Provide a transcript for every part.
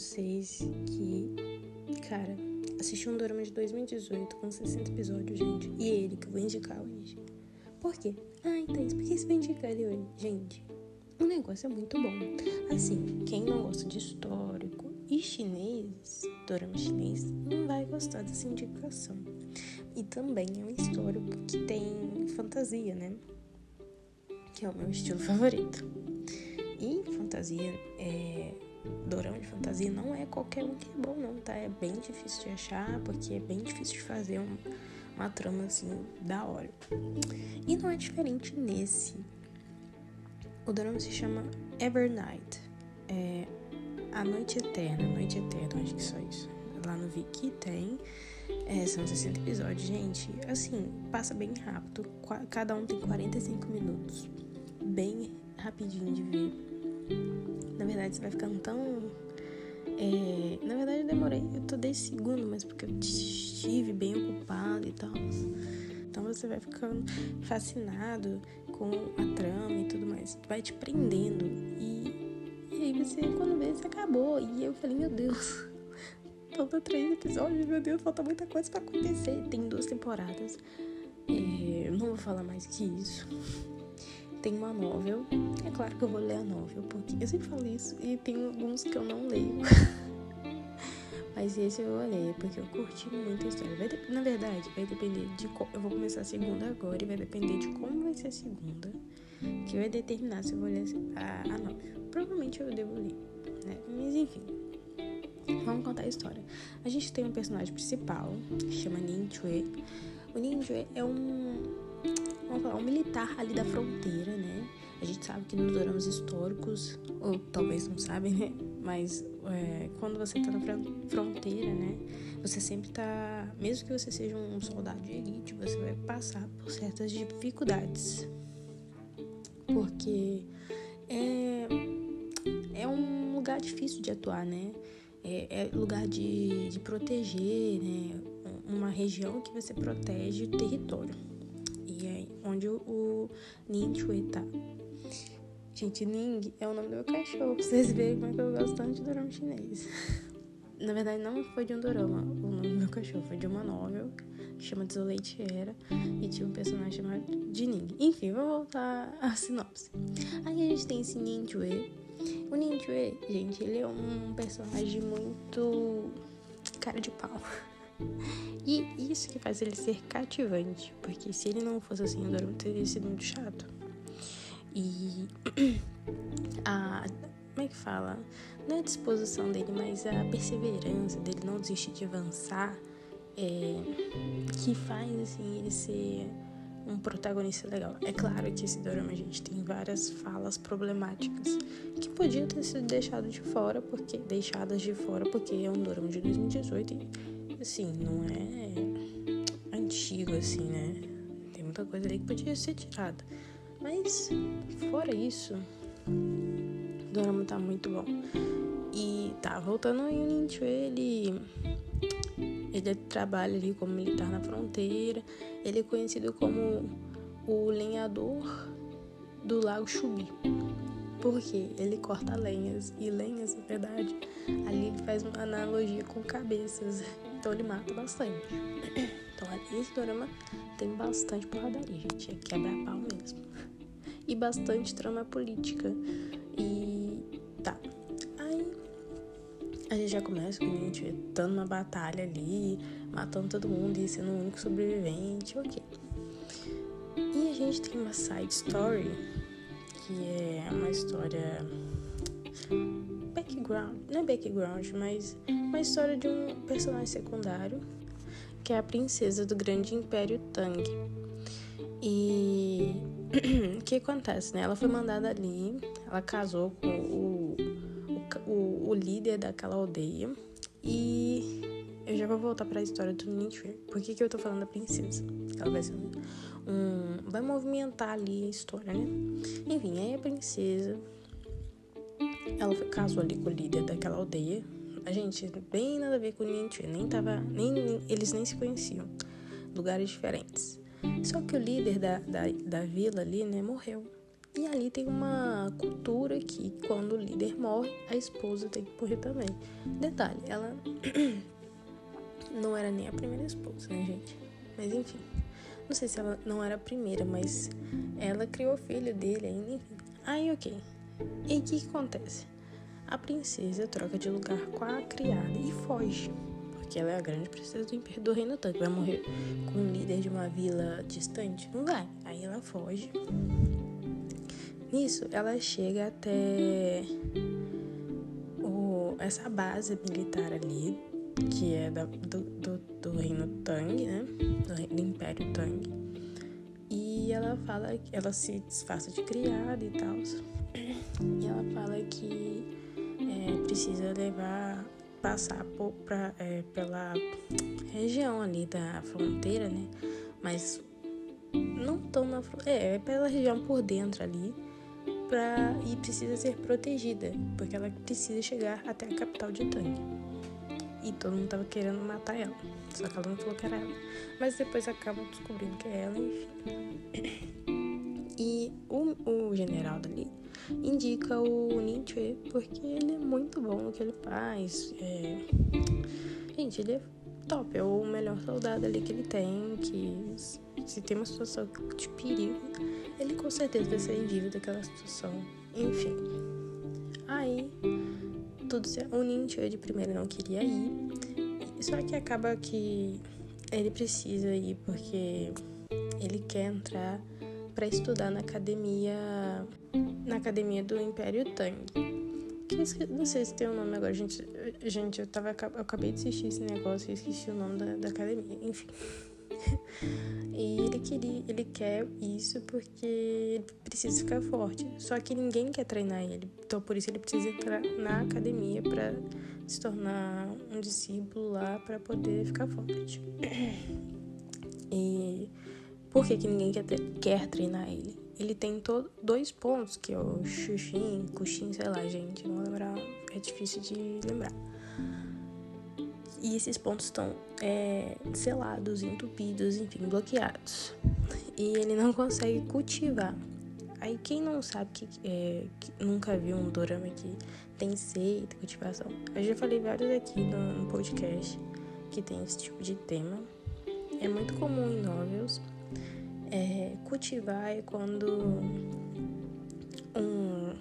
vocês que, cara, assisti um dorama de 2018 com 60 episódios, gente. E ele que eu vou indicar hoje. Por quê? Ai, Thaís, por que você vai indicar ele hoje? Gente, o negócio é muito bom. Assim, quem não gosta de histórico e chinês, dorama chinês, não vai gostar dessa indicação. E também é um histórico que tem fantasia, né? Que é o meu estilo favorito. E fantasia, é, dorama de fantasia não é qualquer um que é bom, não, tá? É bem difícil de achar, porque é bem difícil de fazer um, uma trama assim da hora. E não é diferente nesse. O drama se chama Evernight. É A Noite Eterna, Noite Eterna, acho que só isso. Lá no Viki tem. É, são 60 episódios, gente. Assim, passa bem rápido. Cada um tem 45 minutos. Bem rapidinho de ver. Na verdade, você vai ficando tão. É, na verdade, eu demorei. Eu tô 10 segundos, mas porque eu estive bem ocupado e tal. Então você vai ficando fascinado com a trama e tudo mais. Vai te prendendo. E, e aí você, quando vê, você acabou. E eu falei, meu Deus. Falta três episódios, meu Deus, falta muita coisa pra acontecer. Tem duas temporadas. É, não vou falar mais que isso tem uma novel. É claro que eu vou ler a novel, porque eu sempre falo isso e tem alguns que eu não leio. Mas esse eu vou ler, porque eu curti muito a história. Vai de... Na verdade, vai depender de. Eu vou começar a segunda agora e vai depender de como vai ser a segunda, que vai determinar se eu vou ler a, a novel. Provavelmente eu devo ler, né? Mas enfim. Vamos contar a história. A gente tem um personagem principal, que chama Nin Chue. O Nin Chue é um vamos falar, um militar ali da fronteira, né? A gente sabe que nos doramas históricos, ou talvez não sabem, né? Mas é, quando você tá na fronteira, né? Você sempre tá. Mesmo que você seja um soldado de elite, você vai passar por certas dificuldades. Porque é, é um lugar difícil de atuar, né? É, é lugar de, de proteger, né? Uma região que você protege o território onde o Ning Chui tá. Gente, Ning é o nome do meu cachorro, pra vocês verem como é que eu gosto tanto de dorama chinês. Na verdade, não foi de um dorama, o nome do meu cachorro foi de uma novel que chama Desolate Era e tinha um personagem chamado de Ning. Enfim, vou voltar à sinopse. Aí a gente tem esse Ning Chui. O Ning Chui, gente, ele é um personagem muito cara de pau. E isso que faz ele ser cativante, porque se ele não fosse assim, o Dorama teria sido muito chato. E a. Como é que fala? Não é a disposição dele, mas a perseverança dele não desistir de avançar é, que faz assim, ele ser um protagonista legal. É claro que esse dorama, gente, tem várias falas problemáticas que podiam ter sido deixadas de fora, porque deixadas de fora porque é um dorama de 2018 e assim, não é antigo assim, né? Tem muita coisa ali que podia ser tirada. Mas, fora isso, o drama tá muito bom. E tá, voltando em Ninchu, ele. Ele trabalha ali como militar na fronteira. Ele é conhecido como o lenhador do Lago Chubi. Porque ele corta lenhas. E lenhas, na verdade, ali ele faz uma analogia com cabeças. Então ele mata bastante. Então esse dorama tem bastante porradaria, gente. É quebra pau mesmo. E bastante trama política. E tá. Aí a gente já começa com a gente estando numa batalha ali, matando todo mundo e sendo o único sobrevivente, ok. E a gente tem uma side story, que é uma história background, não é background, mas uma história de um personagem secundário, que é a princesa do grande império Tang. E o que acontece, né? Ela foi mandada ali, ela casou com o, o, o líder daquela aldeia e eu já vou voltar para a história do Nietzsche. Por que, que eu tô falando da princesa? Ela vai ser um, um, vai movimentar ali a história, né? Enfim, aí a princesa ela casou ali com o líder daquela aldeia. A gente, bem nada a ver com Nietzsche, nem tava, nem, nem, eles nem se conheciam. Lugares diferentes. Só que o líder da, da, da vila ali, né, morreu. E ali tem uma cultura que quando o líder morre, a esposa tem que morrer também. Detalhe, ela não era nem a primeira esposa, né, gente? Mas enfim. Não sei se ela não era a primeira, mas ela criou o filho dele ainda, enfim. Aí, ok. E o que, que acontece? A princesa troca de lugar com a criada e foge. Porque ela é a grande princesa do, do Reino Tanque. Vai morrer com um líder de uma vila distante? Não vai. Aí ela foge. Nisso, ela chega até o, essa base militar ali, que é da, do, do, do, reino Tang, né? Do, do, Império Tang. E ela fala ela se disfarça de criada e tal. E ela fala que precisa levar, passar por, pra, é, pela região ali da fronteira, né? Mas não tão na é, é pela região por dentro ali pra, e precisa ser protegida, porque ela precisa chegar até a capital de Tang. E todo mundo tava querendo matar ela, só que ela não falou que era ela. Mas depois acabam descobrindo que é ela, enfim. E o, o general dali indica o Nietzsche porque ele é muito bom no que ele faz. É... Gente, ele é top, é o melhor soldado ali que ele tem, que se tem uma situação de perigo, ele com certeza vai sair vivo daquela situação. Enfim. Aí, tudo certo. O Ninja de primeiro não queria ir. Só que acaba que ele precisa ir porque ele quer entrar para estudar na academia na academia do Império Tang. Que não sei se tem o um nome agora, gente. Gente, eu tava eu acabei de assistir esse negócio e esqueci o nome da, da academia. Enfim. E ele queria, ele quer isso porque ele precisa ficar forte. Só que ninguém quer treinar ele. Então por isso ele precisa entrar na academia para se tornar um discípulo lá para poder ficar forte. E por que, que ninguém quer, quer treinar ele? Ele tem dois pontos, que é o Xuxin, Cuxin, sei lá, gente, não vou lembrar, é difícil de lembrar e esses pontos estão é, selados, entupidos, enfim, bloqueados. E ele não consegue cultivar. Aí quem não sabe que, é, que nunca viu um dorama que tem seita, cultivação. Eu já falei vários aqui no, no podcast que tem esse tipo de tema. É muito comum em novels. É, cultivar é quando um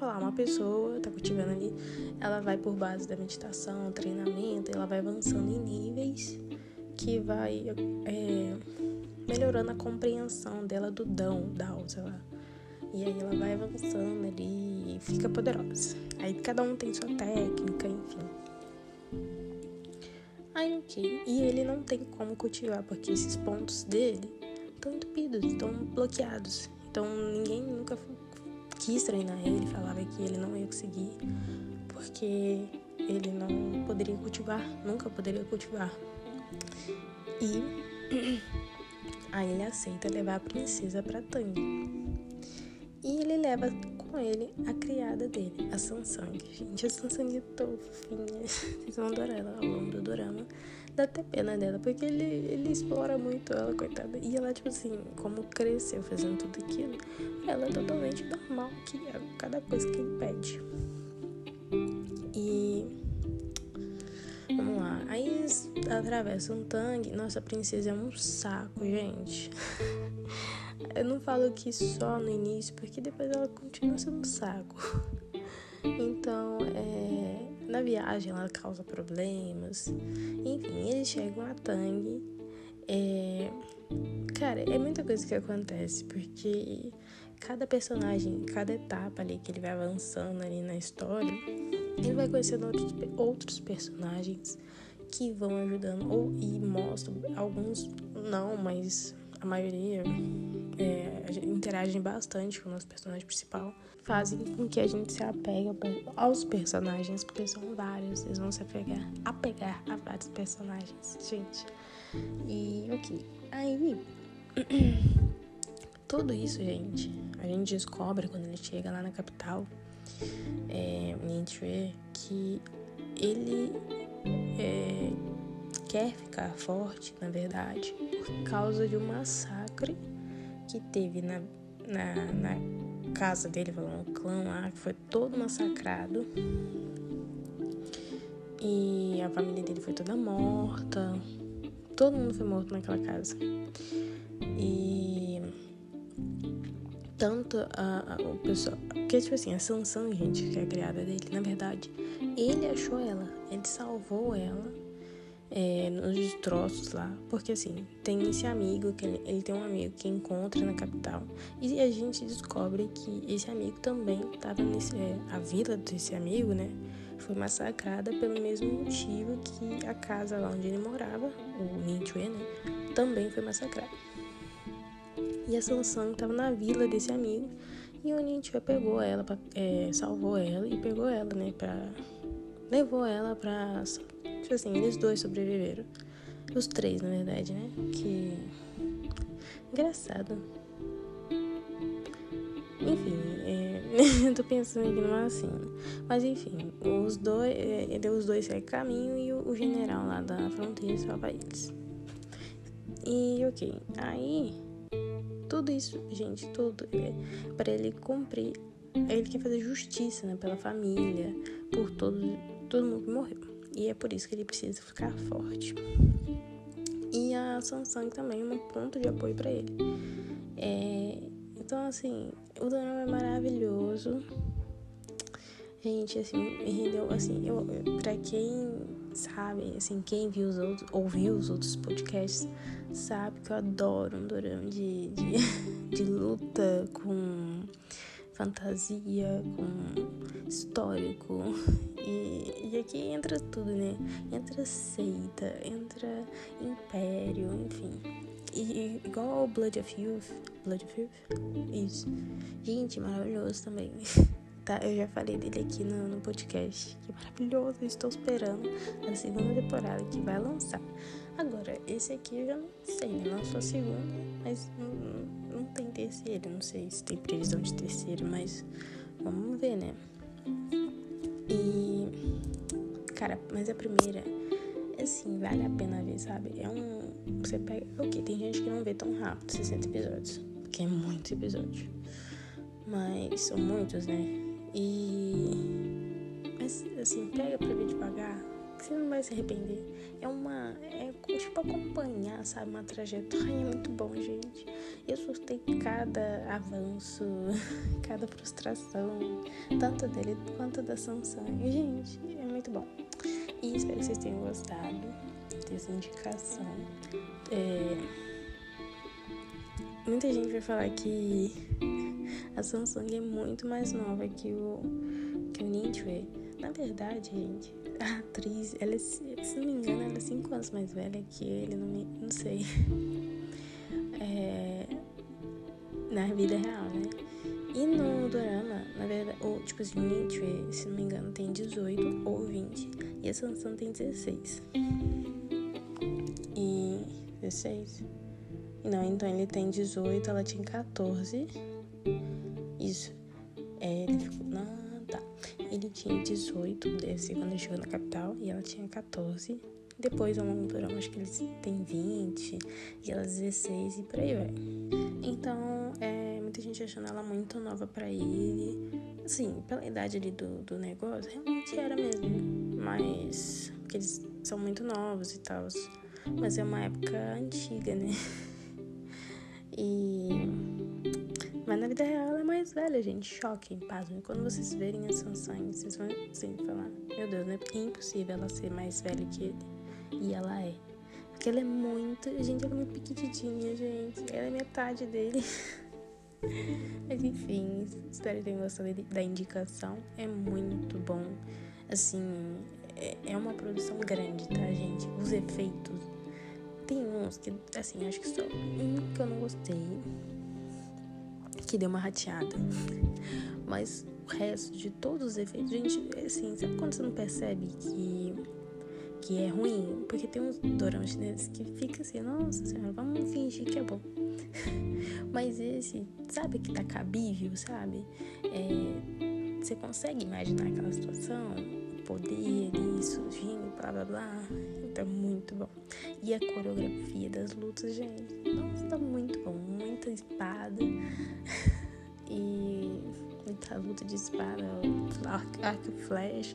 uma pessoa tá cultivando ali, ela vai por base da meditação, treinamento, ela vai avançando em níveis que vai é, melhorando a compreensão dela do dão, da sei lá. E aí ela vai avançando ali e fica poderosa. Aí cada um tem sua técnica, enfim. Aí ok. E ele não tem como cultivar, porque esses pontos dele estão entupidos, estão bloqueados. Então ninguém nunca quis treinar ele, falava que ele não ia conseguir, porque ele não poderia cultivar, nunca poderia cultivar. E aí ele aceita levar a princesa para Tang. E ele leva com ele a criada dele, a Sansang. Gente, a Sansang é tão fofinha. Vocês vão adorar ela ao longo do drama. Dá até pena dela, porque ele, ele explora muito ela, coitada. E ela, tipo assim, como cresceu fazendo tudo aquilo, ela é totalmente normal, que é cada coisa que ele pede. E. Vamos lá. Aí eles atravessam um tangue. Nossa, a princesa é um saco, gente. Eu não falo que só no início, porque depois ela continua sendo um saco. Então, é, na viagem ela causa problemas. Enfim, eles chegam a Tang. É, cara, é muita coisa que acontece, porque cada personagem, cada etapa ali que ele vai avançando ali na história, ele vai conhecendo outros, outros personagens que vão ajudando ou e mostram alguns não, mas a maioria é, interagem bastante com o nosso personagem principal, fazem com que a gente se apegue aos personagens, porque são vários, eles vão se apegar, apegar a vários personagens, gente. E ok, aí tudo isso, gente, a gente descobre quando ele chega lá na capital, é, Nietzsche, que ele é, quer ficar forte, na verdade, causa de um massacre que teve na, na, na casa dele, o clã lá, que foi todo massacrado. E a família dele foi toda morta. Todo mundo foi morto naquela casa. E tanto a, a, o pessoal. Porque, tipo assim, a Sansão, gente, que é a criada dele, na verdade, ele achou ela. Ele salvou ela é, nos destroços lá. Porque, assim, tem esse amigo, que ele, ele, tem um amigo que encontra na capital. E a gente descobre que esse amigo também estava nesse. É, a vila desse amigo, né? Foi massacrada pelo mesmo motivo que a casa lá onde ele morava, o Ninchue, né? Também foi massacrada. E a Sansang estava na vila desse amigo. E o Ninchue pegou ela, pra, é, salvou ela e pegou ela, né? Pra, levou ela pra. Tipo assim, eles dois sobreviveram. Os três, na verdade, né? Que. Engraçado. Enfim, é, tô pensando aqui numa cena. Mas enfim, os dois, é, os dois seguem caminho e o, o, general lá da fronteira salva eles. E ok, aí tudo isso, gente, tudo é para ele cumprir. Ele quer fazer justiça, né, pela família, por todo, todo mundo que morreu. E é por isso que ele precisa ficar forte. E a Sansang também é um ponto de apoio para ele. É, então, assim, o drama é maravilhoso. Gente, assim, rendeu, assim, eu, pra quem sabe, assim, quem viu os outros, ouviu os outros podcasts, sabe que eu adoro um dorama de, de, de luta com fantasia, com histórico. E, e aqui entra tudo, né? Entra seita, entra império, enfim. E igual o Blood of Youth. Blood of Youth? Isso. Gente, maravilhoso também. tá? Eu já falei dele aqui no, no podcast. Que maravilhoso, estou esperando a segunda temporada que vai lançar. Agora, esse aqui eu já não sei, né? Lançou a segunda, mas não, não tem terceiro. Não sei se tem previsão de terceiro, mas vamos ver, né? E. Cara, mas a primeira, assim, vale a pena ver, sabe? É um. Você pega. Ok, tem gente que não vê tão rápido 60 episódios. Porque é muito episódio. Mas são muitos, né? E. Mas assim, pega pra ver devagar, que você não vai se arrepender. É uma. É tipo acompanhar, sabe? Uma trajetória. é muito bom, gente. Eu surtei cada avanço, cada frustração, tanto dele quanto da Samsung. Gente, é muito bom. E espero que vocês tenham gostado dessa indicação. É... Muita gente vai falar que a Samsung é muito mais nova que o, que o Ninja. Na verdade, gente, a atriz, ela é, se não me engano, ela é 5 anos mais velha que ele, não, me, não sei. Na vida real, né? E no drama, na verdade, ou, tipo assim, Ninja, se não me engano, tem 18 ou 20. E a Samsung tem 16. E. 16? Não, então ele tem 18, ela tinha 14. Isso. É, ele ficou. Não, tá. Ele tinha 18 desse quando ele chegou na capital e ela tinha 14. Depois, ao longo do programa, acho que eles têm 20 e ela 16 e por aí vai. Então, é, muita gente achando ela muito nova pra ele. Assim, pela idade ali do, do negócio, realmente era mesmo. Mas. Porque eles são muito novos e tal. Mas é uma época antiga, né? E. Mas na vida real ela é mais velha, gente. Choque, pasmem. Quando vocês verem a Samsung, vocês vão assim falar: Meu Deus, não é impossível ela ser mais velha que ele. E ela é. Porque ela é muito. Gente, ela é muito pequititinha, gente. Ela é metade dele. Mas enfim, espero que tenham gostado da indicação. É muito bom. Assim, é, é uma produção grande, tá, gente? Os efeitos tem uns que, assim, acho que só um que eu não gostei, que deu uma rateada. Mas o resto de todos os efeitos, gente, assim, sabe quando você não percebe que, que é ruim? Porque tem uns doramas chineses que fica assim, nossa senhora, vamos fingir que é bom. Mas esse, sabe que tá cabível, sabe? É, você consegue imaginar aquela situação? Poder, isso, surgindo, blá blá blá. Tá muito bom. E a coreografia das lutas, gente. Nossa, tá muito bom. Muita espada. e muita luta de espada, arco e flecha.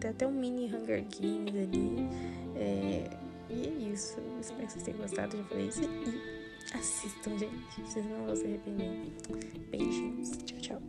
Tem até um mini Hunger Games ali. É, e é isso. Espero que vocês tenham gostado. Já falei isso. E Assistam, gente. Vocês não vão se arrepender. Beijinhos. Tchau, tchau.